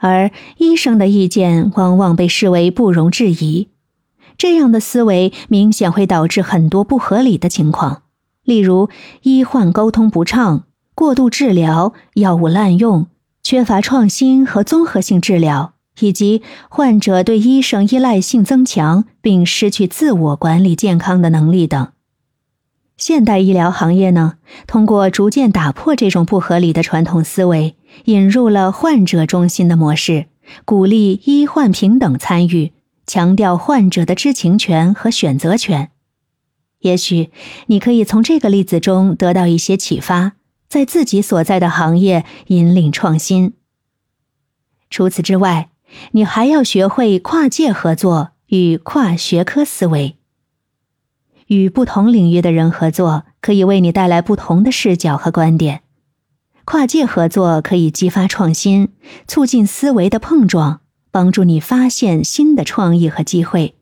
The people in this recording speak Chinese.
而医生的意见往往被视为不容置疑。这样的思维明显会导致很多不合理的情况，例如医患沟通不畅、过度治疗、药物滥用、缺乏创新和综合性治疗，以及患者对医生依赖性增强并失去自我管理健康的能力等。现代医疗行业呢，通过逐渐打破这种不合理的传统思维，引入了患者中心的模式，鼓励医患平等参与，强调患者的知情权和选择权。也许你可以从这个例子中得到一些启发，在自己所在的行业引领创新。除此之外，你还要学会跨界合作与跨学科思维。与不同领域的人合作，可以为你带来不同的视角和观点。跨界合作可以激发创新，促进思维的碰撞，帮助你发现新的创意和机会。